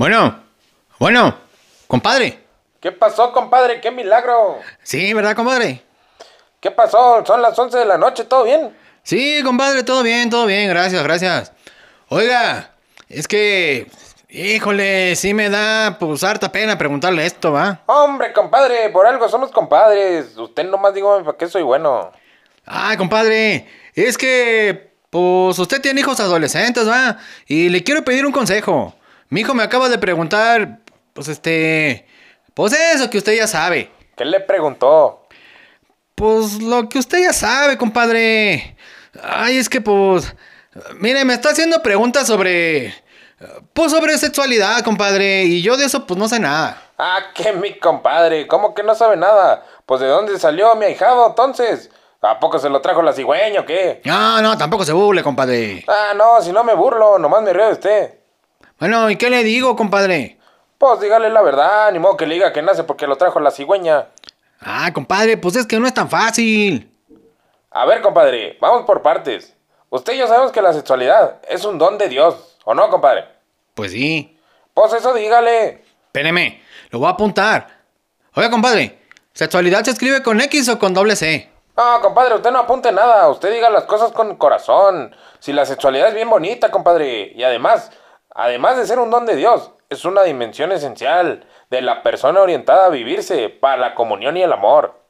Bueno, bueno, compadre. ¿Qué pasó, compadre? ¡Qué milagro! Sí, ¿verdad, compadre? ¿Qué pasó? Son las 11 de la noche, ¿todo bien? Sí, compadre, todo bien, todo bien, gracias, gracias. Oiga, es que, híjole, sí me da pues harta pena preguntarle esto, ¿va? Hombre, compadre, por algo somos compadres. Usted nomás dígame para qué soy bueno. Ah, compadre, es que, pues usted tiene hijos adolescentes, ¿va? Y le quiero pedir un consejo. Mi hijo me acaba de preguntar, pues este, pues eso que usted ya sabe. ¿Qué le preguntó? Pues lo que usted ya sabe, compadre. Ay, es que pues... Mire, me está haciendo preguntas sobre... Pues sobre sexualidad, compadre. Y yo de eso pues no sé nada. Ah, que mi compadre, ¿cómo que no sabe nada? Pues de dónde salió mi ahijado entonces. ¿A poco se lo trajo la cigüeña o qué? No, no, tampoco se burle, compadre. Ah, no, si no me burlo, nomás me río de usted. Bueno, ¿y qué le digo, compadre? Pues dígale la verdad, ni modo que le diga que nace porque lo trajo la cigüeña. Ah, compadre, pues es que no es tan fácil. A ver, compadre, vamos por partes. Usted y yo sabemos que la sexualidad es un don de Dios, ¿o no, compadre? Pues sí. Pues eso dígale. Espéreme, lo voy a apuntar. Oiga, compadre, ¿sexualidad se escribe con X o con doble C? No, compadre, usted no apunte nada. Usted diga las cosas con corazón. Si la sexualidad es bien bonita, compadre. Y además, además de ser un don de Dios, es una dimensión esencial de la persona orientada a vivirse para la comunión y el amor.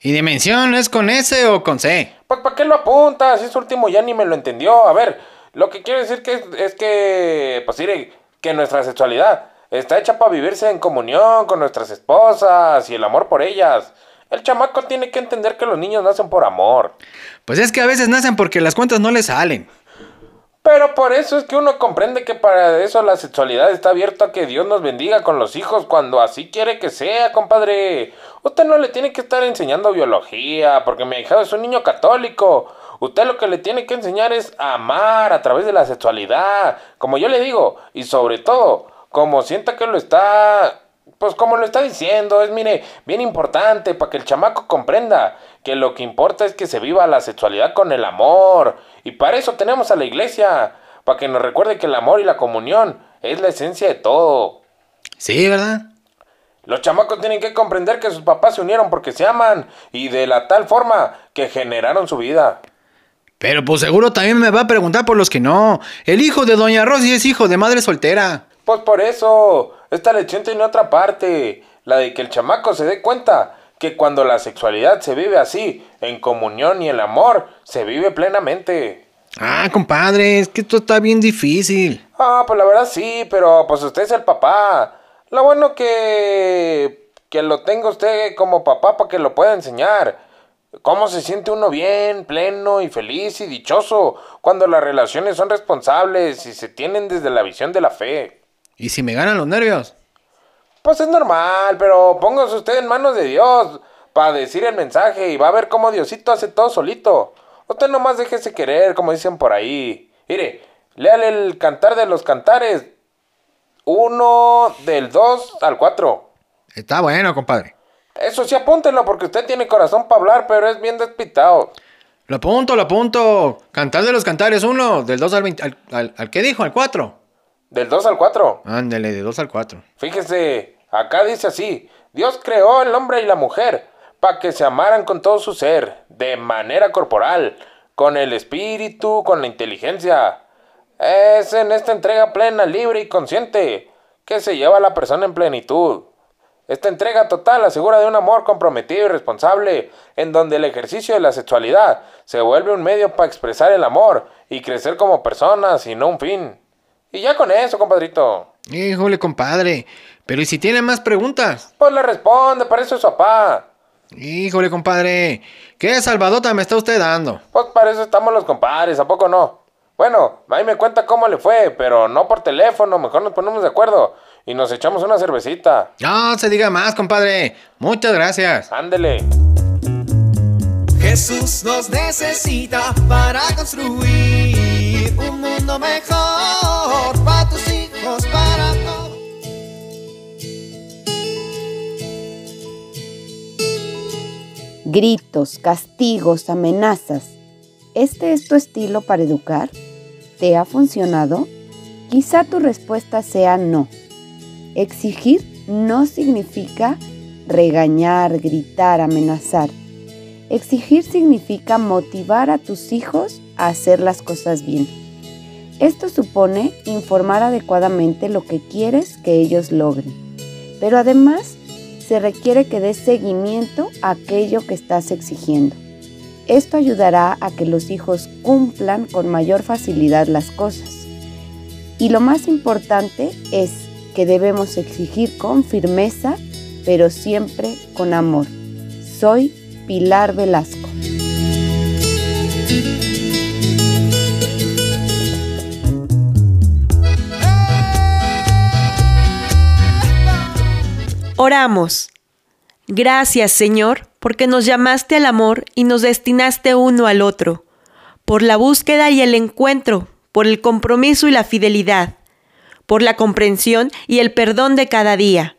¿Y dimensión es con S o con C? Pues ¿para qué lo apunta? Si es último ya ni me lo entendió. A ver, lo que quiero decir que es, es que, pues mire, que nuestra sexualidad está hecha para vivirse en comunión con nuestras esposas y el amor por ellas. El chamaco tiene que entender que los niños nacen por amor. Pues es que a veces nacen porque las cuentas no le salen. Pero por eso es que uno comprende que para eso la sexualidad está abierta a que Dios nos bendiga con los hijos cuando así quiere que sea, compadre. Usted no le tiene que estar enseñando biología, porque mi hijado es un niño católico. Usted lo que le tiene que enseñar es amar a través de la sexualidad, como yo le digo, y sobre todo, como sienta que lo está pues como lo está diciendo, es mire, bien importante para que el chamaco comprenda que lo que importa es que se viva la sexualidad con el amor. Y para eso tenemos a la iglesia, para que nos recuerde que el amor y la comunión es la esencia de todo. Sí, ¿verdad? Los chamacos tienen que comprender que sus papás se unieron porque se aman y de la tal forma que generaron su vida. Pero pues seguro también me va a preguntar por los que no. El hijo de Doña Rosy es hijo de madre soltera. Pues por eso, esta lección tiene otra parte, la de que el chamaco se dé cuenta que cuando la sexualidad se vive así, en comunión y el amor, se vive plenamente. Ah, compadre, es que esto está bien difícil. Ah, pues la verdad sí, pero pues usted es el papá. Lo bueno que que lo tenga usted como papá para que lo pueda enseñar. ¿Cómo se siente uno bien, pleno y feliz y dichoso cuando las relaciones son responsables y se tienen desde la visión de la fe? ¿Y si me ganan los nervios? Pues es normal, pero póngase usted en manos de Dios para decir el mensaje y va a ver cómo Diosito hace todo solito. Usted nomás déjese querer, como dicen por ahí. Mire, léale el cantar de los cantares. Uno del 2 al 4. Está bueno, compadre. Eso sí, apúntenlo porque usted tiene corazón para hablar, pero es bien despitado. Lo apunto, lo apunto. Cantar de los cantares, uno, del 2 al 20. Al, al, ¿al qué dijo? ¿Al 4? Del 2 al 4. Ándale, de 2 al 4. Fíjese, acá dice así, Dios creó el hombre y la mujer para que se amaran con todo su ser, de manera corporal, con el espíritu, con la inteligencia. Es en esta entrega plena, libre y consciente que se lleva a la persona en plenitud. Esta entrega total asegura de un amor comprometido y responsable, en donde el ejercicio de la sexualidad se vuelve un medio para expresar el amor y crecer como personas y no un fin. Y ya con eso, compadrito. Híjole, compadre. Pero ¿y si tiene más preguntas? Pues le responde, para eso es su papá. Híjole, compadre. ¿Qué salvadota me está usted dando? Pues para eso estamos los compadres, ¿a poco no? Bueno, ahí me cuenta cómo le fue, pero no por teléfono, mejor nos ponemos de acuerdo y nos echamos una cervecita. No se diga más, compadre. Muchas gracias. Ándele. Jesús nos necesita para construir un mundo mejor Gritos, castigos, amenazas. ¿Este es tu estilo para educar? ¿Te ha funcionado? Quizá tu respuesta sea no. Exigir no significa regañar, gritar, amenazar. Exigir significa motivar a tus hijos a hacer las cosas bien. Esto supone informar adecuadamente lo que quieres que ellos logren, pero además se requiere que des seguimiento a aquello que estás exigiendo. Esto ayudará a que los hijos cumplan con mayor facilidad las cosas. Y lo más importante es que debemos exigir con firmeza, pero siempre con amor. Soy Pilar Velasco. Oramos. Gracias, Señor, porque nos llamaste al amor y nos destinaste uno al otro, por la búsqueda y el encuentro, por el compromiso y la fidelidad, por la comprensión y el perdón de cada día.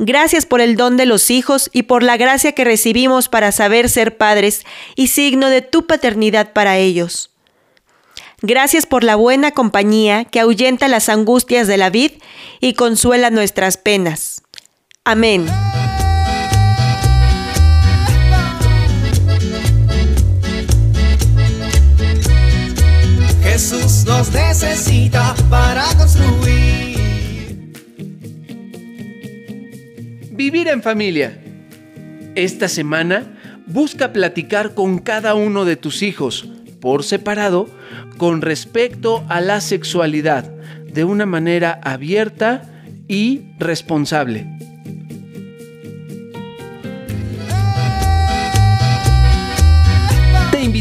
Gracias por el don de los hijos y por la gracia que recibimos para saber ser padres y signo de tu paternidad para ellos. Gracias por la buena compañía que ahuyenta las angustias de la vid y consuela nuestras penas. Amén. Jesús nos necesita para construir. Vivir en familia. Esta semana busca platicar con cada uno de tus hijos por separado con respecto a la sexualidad de una manera abierta y responsable.